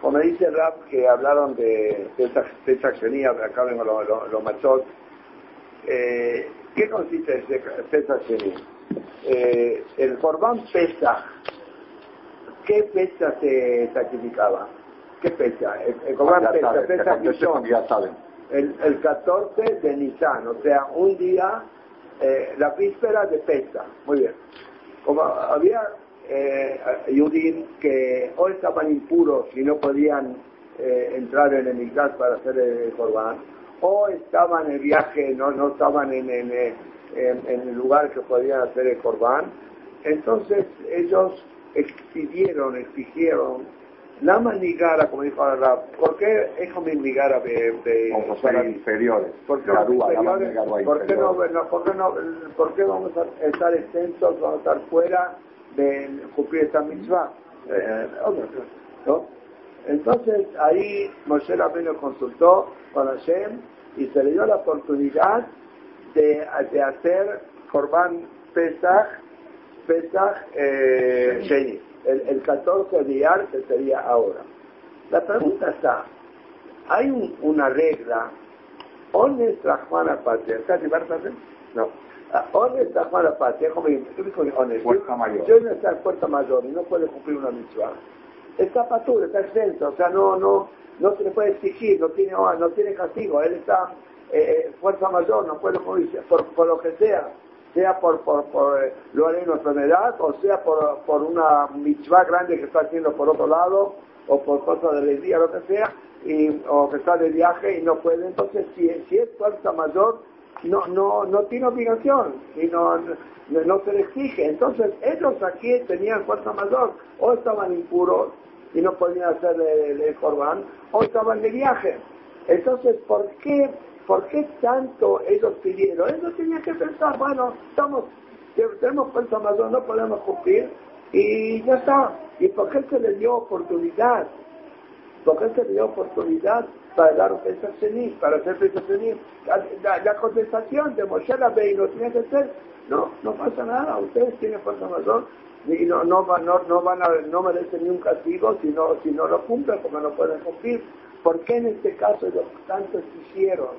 como dice el rap que hablaron de, de esa, de acá vengo los lo, lo, machos, ¿qué consiste esa accionía? Eh, el Corban Pesach ¿qué fecha se sacrificaba? ¿Qué fecha? El, el Corban Ya fecha, saben, fecha ya saben. el, el 14 de Nisan, o sea, un día, eh, la víspera de Pesach. Muy bien. Como había eh, Yudim que o estaban impuros y no podían eh, entrar en el Mikdash para hacer el Corban, o estaban en viaje, no, no estaban en, en, eh, en- en el lugar que podían hacer el Corban, entonces ellos expidieron, exigieron la manigara, como dijo Arab, ¿por qué es manigara de, de para- ser inferiores. ¿Por qué, Garúa, inferiores? ¿Por qué no, no- por qué no- por qué vamos a estar exentos, vamos a estar fuera de cumplir esta mitzvah? Eh, ¿no? Entonces ahí Moshe Rabbeinu consultó con Hashem y se le dio la oportunidad de, de hacer Korban Pesach, Pesach eh, Sheni, el, el 14 de Iyar que sería ahora. La pregunta está, hay un- una regla, ¿dónde está Juan Patria? ¿Está Patria? No. Ah, ¿Dónde está Juan Patria? ¿Cómo. Yo no está en Puerta Mayor y no puede cumplir una mitzvah. Está patur, está exento, o sea, no, no, no se le puede exigir, no tiene, no tiene castigo, él está eh, eh, fuerza mayor, no puede cumplir, por, por lo que sea, sea por, por, por eh, lo haré una enfermedad, o sea por, por una mitzvah grande que está haciendo por otro lado, o por cosas de alegría, lo que sea, o que está de viaje y no puede. Entonces, si, si es fuerza mayor, no, no, no tiene obligación y no, no, se le exige. Entonces, ellos aquí tenían fuerza mayor, o estaban impuros y no podían hacer el, el o estaban de viaje. Entonces, ¿por qué, ¿por qué tanto ellos pidieron? Ellos tenían que pensar, bueno, estamos, tenemos fuerza mayor, no podemos cumplir, y ya está. ¿Y por qué se les dio oportunidad? ¿Por qué se le dio oportunidad para dar un pensacionismo, para hacer pensacionismo? La, la, la contestación de Moshe Rabbeinu tiene que ser, no, no pasa nada, ustedes tienen fuerza mayor y no, no, no, no van a, no merecen ni un castigo si no, si no lo cumplen porque no pueden cumplir. ¿Por qué en este caso ellos tanto exigieron?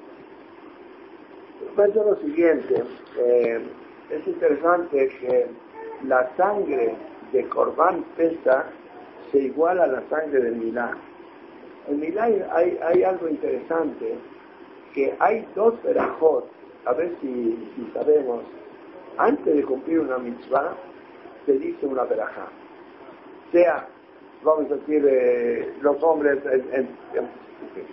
Pienso lo siguiente, eh, es interesante que la sangre de Corban Pesach se iguala a la sangre del Milán. En Milán hay, algo interesante, que hay dos verajot, a ver si, si sabemos, antes de cumplir una mitzvah, se dice una verajá. Sea, vamos a decir, eh, los hombres en,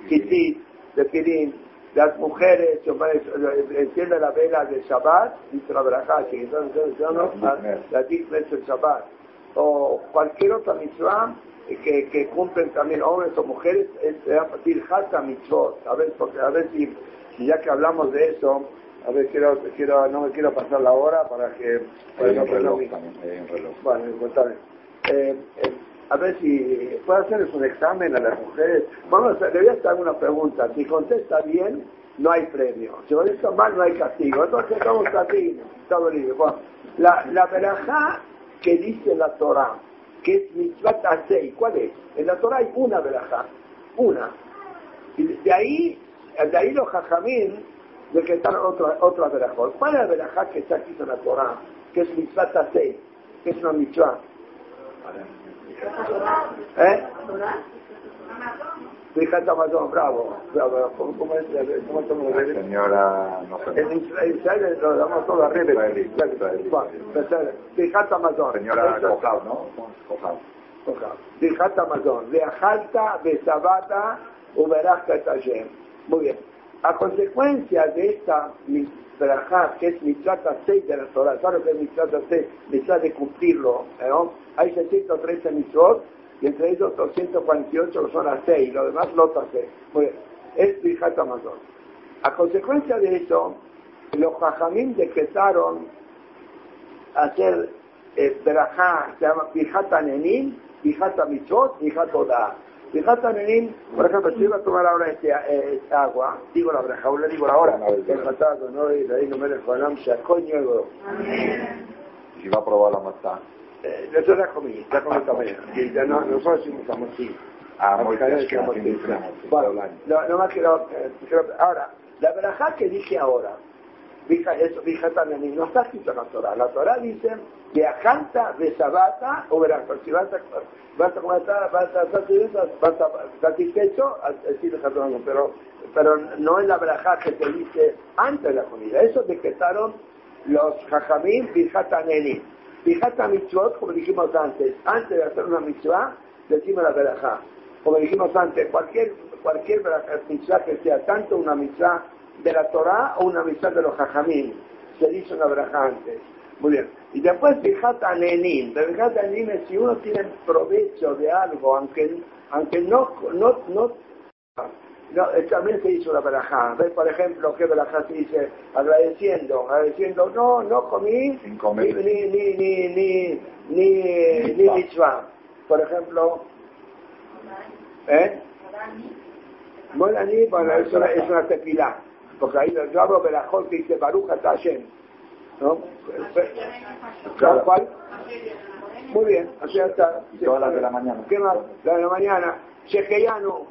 Kitit, de Pirín, las mujeres, yo me- enciende la vela de Shabbat, la verajá, que entonces yo no, la, Diknes del Shabbat. O cualquier otra mitzvah que, que cumplen también hombres o mujeres, es Tirhata Mitzvot. A ver, porque, a ver si, si ya que hablamos de eso, a ver, quiero, quiero, no me quiero pasar la hora para que... para Hay no un reloj perder mi- también, hay un reloj. bueno, contame. Eh, eh, a ver si puede hacerles un examen a las mujeres. Vamos a, le voy a hacer una pregunta. Si contesta bien, no hay premio. Si contesta mal, no hay castigo. Entonces, estamos aquí, estamos libres. Bueno, la, la verajá que dice la Torah, que es mitzvah tasei, ¿cuál es? En la Torah hay una verajá, una. Y de ahí, de ahí los jajamín decretaron otra, otra verajá. ¿Cuál es la verajá que está aquí en la Torah? Que es mitzvah tasei, que es una mitzvah. ¿Eh? Fíjate Amazon, bravo, bravo, ¿cómo, cómo es? ¿Cómo estamos La señora, no sé. En Israel, Israel lo damos todo arriba. Israelí, israelí. Fíjate Amazon. Señora Cojao, ¿no? Cojao. Dijat Amazon, Veajalta, Besabata, Uberachta et Hashem. Muy bien. A consecuencia de esta verajá, que es mitzvah 6 de la Torah, ¿sabes que es mitzvah 6? Mitzvah de cumplirlo, ¿no? Hay 613 mitzvot, y entre ellos 248 son las 6, lo demás lo hace. Muy bien. Es Dijat Amazon. A consecuencia de eso, los jajamín decretaron hacer eh, se llama Pijata Nenim, Pijata Mitzvot, Pijata Oda. Pijata Nenim, por ejemplo, si voy a tomar ahora este, eh, esta agua, digo la le digo la hora, el Jatato, no, y ahí no me dejo el coño, ego. Si va a probar la matá. Eh, yo ya comí, ya comí y ya no, nosotros hicimos. Ah, muy bien, que que Bueno, no, no más quiero, eh, quiero- ahora, la verajá que dije ahora, Vija, eso, Vijatanenim, no está escrito en la Torah. La Torah dice, de Ajanta, de Sabata, o verás, si vas a, vas a, vas a, vas a, vas a satisfecho, decir pero, pero no es la braja que te dice antes de la comida. Eso decretaron los Jajamim Vijatanenim. Vijata mitzvot, como dijimos antes, antes de hacer una mitzvah, decimos la verajá. Como dijimos antes, cualquier, cualquier mitzvah que sea tanto una mitzvah de la Torah o una mitzvah de los Jajamim, se dice una verajá antes. Muy bien. Y después Vijata Nenim. Vijata Nenim es si uno tiene provecho de algo, aunque, aunque no, no, no no, también se hizo la verajá. ¿Ves, por ejemplo, qué verajá se dice? Agradeciendo, agradeciendo, no, no comí ni, ni, ni, ni, ni, ni, ni mitzvah. Por ejemplo, ¿eh? Molani, bueno, es una, es una tefilá. Porque ahí yo hablo de la que dice Baruch Hashem. ¿No? ¿Cuál? Muy bien, o sea, está. todas las de la mañana. ¿Qué más? La de la mañana. Shekeyanu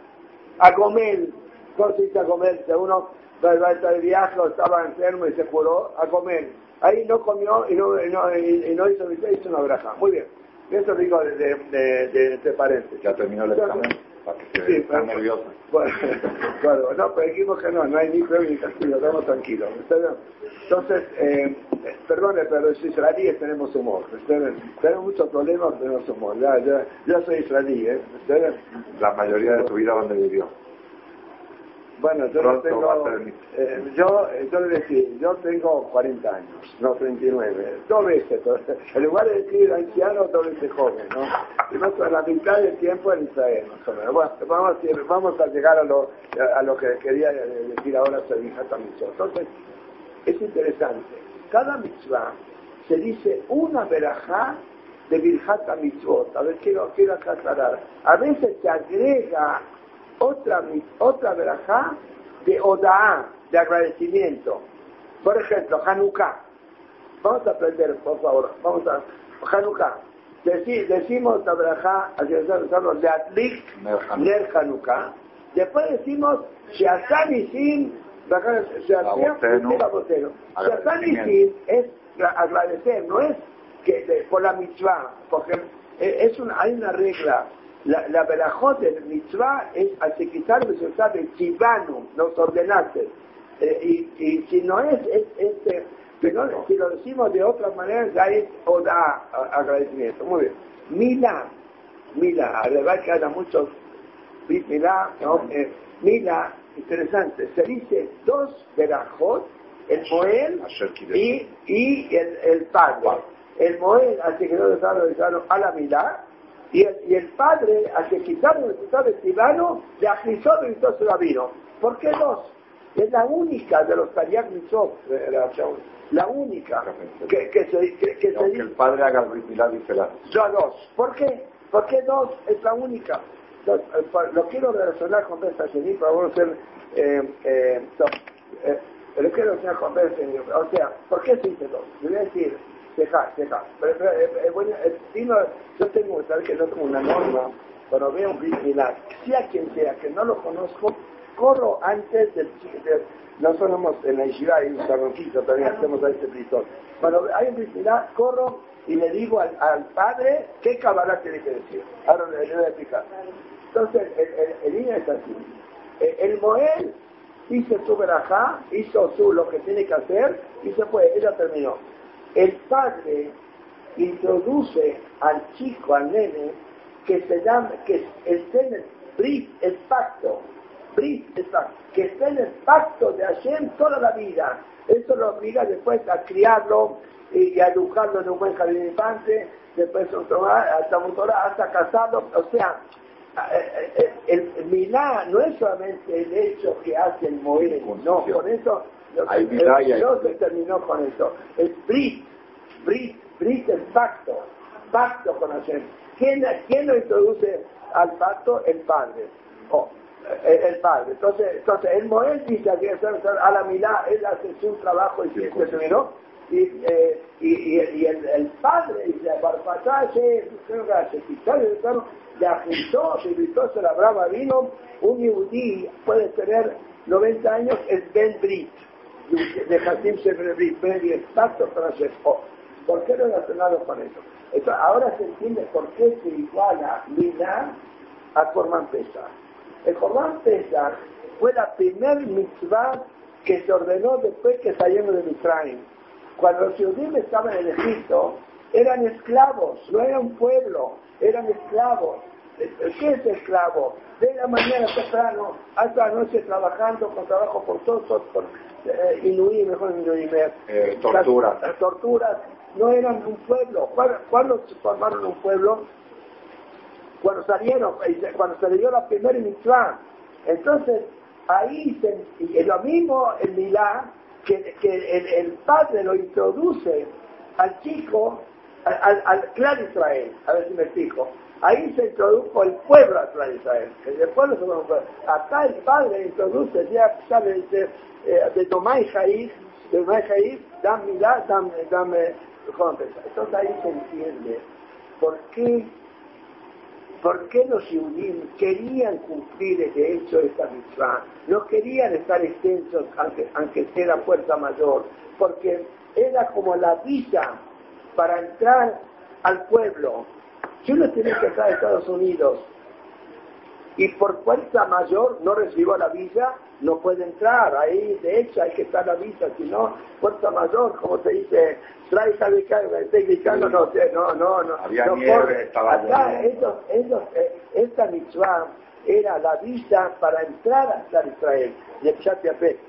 a comer, cosita a comer, uno va a estar de viaje o estaba enfermo y se curó, a comer. Ahí no comió y no, y no, y no hizo, hizo una braja. Muy bien. Eso digo de, de, de, de paréntesis. Ya terminó el examen. Para que se sí, nervioso. Bueno, claro, no, pero dijimos que no, no hay ni prueba ni castigo, estamos tranquilos. Entonces, eh, perdone, pero los israelíes tenemos humor. Tenemos muchos problemas, tenemos humor. Ya, ya, yo soy israelí, ¿eh? La mayoría de tu vida, ¿dónde vivió? Bueno, yo no tengo, eh, yo, eh, yo le decía, yo tengo 40 años, no 39, dos veces, en lugar de decir anciano, dos veces joven, ¿no? Y más la mitad del tiempo en Israel, más o menos. Bueno, vamos, vamos a llegar a lo, a lo que quería decir ahora sobre Hijata Mitzvot. Entonces, es interesante, cada mitzvah se dice una verajá de Virjata Mitzvot, a ver, quiero, quiero aclarar, a veces se agrega otra, otra verajá de Odaá, de agradecimiento. Por ejemplo, Hanukkah. Vamos a aprender, por favor. Vamos a. Hanukkah. decimos la verajá, de Atlik, Ner Hanukkah. Después decimos, Sheazan y Sin, Sheazan y es agradecer, no es que por la mitzvah, porque es una, hay una regla la, la verajot del mitzvah es quitar de chivano, nos ordenaste. Eh, y, y, si no es, es, es pero si lo decimos de otra manera, ya es oda, agradecimiento. Muy bien. Mila, Mila, verdad que haya muchos Mila, ¿no? Eh, Mila, interesante, se dice dos verajot, el Moel y, y el, el Padre. El Moel, así que no lo a la Mila, y el, y el padre, al que quitaron el resultado de Tibano, le agrizó y se la vino. ¿Por qué dos? Es la única de los Tariak Mitzvot, la única que, que se, que, que se dice. el padre haga el ritual dice la. Yo dos. ¿Por qué? ¿Por qué dos es la única? Lo, eh, lo quiero relacionar con esta para vamos a hacer. Eh, eh, eh, lo quiero relacionar con esta O sea, ¿por qué se dice dos? Le voy a decir deja, deja. Pero, pero eh, bueno, yo tengo que saber que no tengo una norma, cuando veo un similar, sea quien sea, que no lo conozco, corro antes del... De, no somos en la Yeshiva hay un salonquito, todavía hacemos a este bristol. Cuando hay un similar, corro y le digo al, al padre qué cabalá tiene que decir. Ahora le voy a explicar. Entonces, el, el, es así. El, el Moel hizo su verajá, hizo su lo que tiene que hacer y se fue, ella terminó el padre introduce al chico, al nene, que se llama, que esté en el pacto, brit, el pacto, que esté en el pacto de Hashem toda la vida. Eso lo obliga después a criarlo y a educarlo en un buen jardín infante, después hasta, hasta casarlo, o sea, eh, eh, el, el milá no es solamente el hecho que hace el morir, no, con eso hay Dios se terminó con eso. Es Brit, Brit, Brit es pacto, pacto con Hashem. ¿Quién, ¿Quién lo introduce al pacto? El Padre. Oh, el, Padre. Entonces, entonces el Moel dice a la mirada, él hace su trabajo y se terminó. Y, eh, y, y, y el, el, padre dice, le se gritó, se la brava vino, un yudí puede tener 90 años, es Ben Brit. De Hasim Shebrevi, exacto para ¿Por qué relacionado con eso? Ahora se entiende por qué se iguala Milá a Corban Pesach. El Corban Pesach fue la primer mitzvah que se ordenó después que salieron de Mitzrayim. Cuando los judíos estaban en Egipto, eran esclavos, no eran un pueblo, eran esclavos. ¿Qué es esclavo? De la mañana temprano hasta la noche trabajando con trabajo por todos, por eh, Inuí, mejor Inuí, eh, torturas. Las, torturas no eran un pueblo. ¿Cuándo, se formaron un pueblo? Cuando salieron, eh, cuando se le dio la primera mitzvah. Entonces, ahí se, y lo mismo en Milá, que, que el, el, padre lo introduce al chico, al, al, clan Israel, a ver si me explico. Ahí se introdujo el pueblo clan Israel, el pueblo se pueblo. Acá el padre introduce, ya sale de, eh, de Tomás Jair, de Tomás Jair, dame Milá, dame, dame, entonces ahí se entiende por qué ¿Por qué los judíos querían cumplir de hecho esta mitzvah? No querían estar extensos aunque, aunque sea la fuerza mayor, porque era como la visa para entrar al pueblo. Si uno tiene que entrar a Estados Unidos y por fuerza mayor no recibió la visa, no puede entrar. Ahí, de hecho, hay que estar la visa, si no, fuerza mayor, como se dice, trae técnicano, no, no, no, no. Había no nieve, estaba Acá, ellos, ellos, eh, esta mitzvah era la visa para entrar hasta Israel, de eh,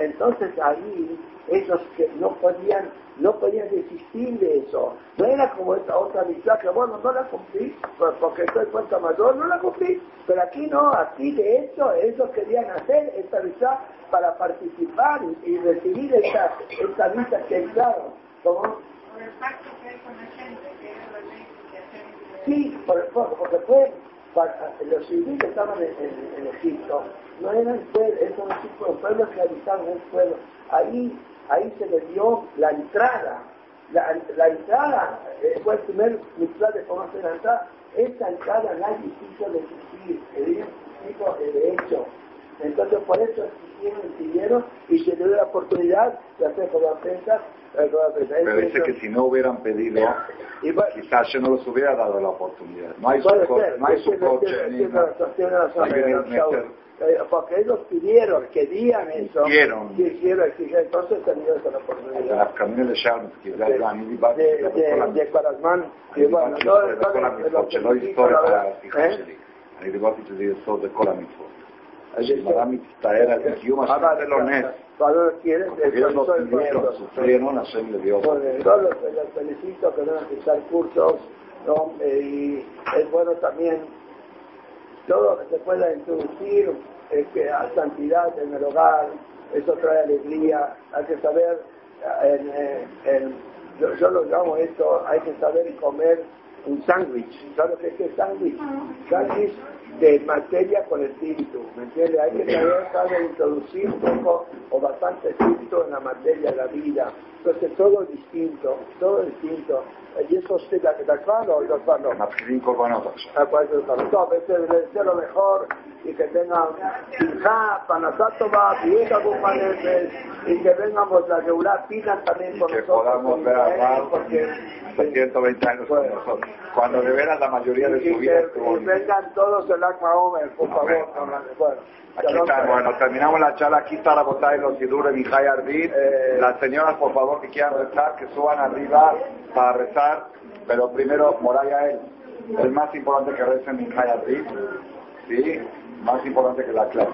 Entonces ahí, ellos que no podían no podían desistir de eso. No era como esta otra amistad que, bueno, no la cumplí, porque estoy cuenta mayor, no la cumplí. Pero aquí no, aquí de hecho, ellos querían hacer esta amistad para participar y, recibir esta, esta vista que entraron. ¿Cómo? Por el pacto que hay con la gente, que ley que Sí, por el, porque fue, los civiles estaban en, Egipto, no eran pueblos, esos pueblos que habitaban el pueblo. Ahí ahí se le dio la entrada. La, entrada eh, fue el primer mitzvah de cómo hacer la entrada. Esa entrada nadie quiso decidir, querían tipo de hecho. Entonces, por eso y se dio la oportunidad de hacer rueda prensa. Pero dice que si no hubieran pedido, quizás yo no los hubiera dado la oportunidad. No hay su, coche. No hay eh, porque ellos pidieron, querían eso. Quisieron. Entonces tenían esa oportunidad. De de bueno, no, no, no, ¿eh? Maramit Taera de Kiyuma Selonet. Cuando quieren, ellos no pidieron, sufrieron, Hashem le dio. Yo los felicito que van empezar cursos, ¿no? Eh, y es bueno también todo lo que se pueda introducir es que a santidad en el hogar, eso trae alegría, hay que saber, en, eh, en, yo, yo, lo llamo esto, hay que saber comer un sándwich. ¿Sabes qué es sándwich? Sándwich de materia con espíritu, ¿me entiendes? Hay que saber, saber introducir un poco o bastante espíritu en la materia de la vida. Entonces todo es distinto, todo es distinto. Eh, y eso sí, la que está claro y los no. Cinco con otros. A veces le deseo lo mejor y que tengan hija, panasatoma, vieja compañeros y que vengamos la regular pinas también con nosotros. Que podamos ver a porque 120 años con nosotros. Cuando de veras la mayoría de su vida. Y vengan todos el año Akma Omer, por favor. Bueno. Aquí está, bueno, terminamos la charla, aquí está la botella de los Sidures, Mijay Arbit. Eh, Las señoras, por favor, que quieran rezar, que suban arriba para rezar, pero primero, Moraya él, el más importante que recen Mijay Arbit, ¿sí? Más importante que la clase,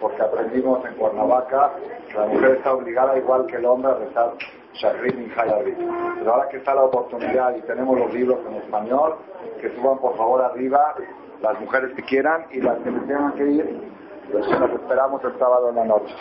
porque aprendimos en Cuernavaca que la mujer está obligada, igual que el hombre, a rezar Shahrid Mijay Arbit. Pero ahora que está la oportunidad y tenemos los libros en español, que suban por favor arriba las mujeres que quieran y las que tengan que ir pues nos esperamos el sábado en la noche.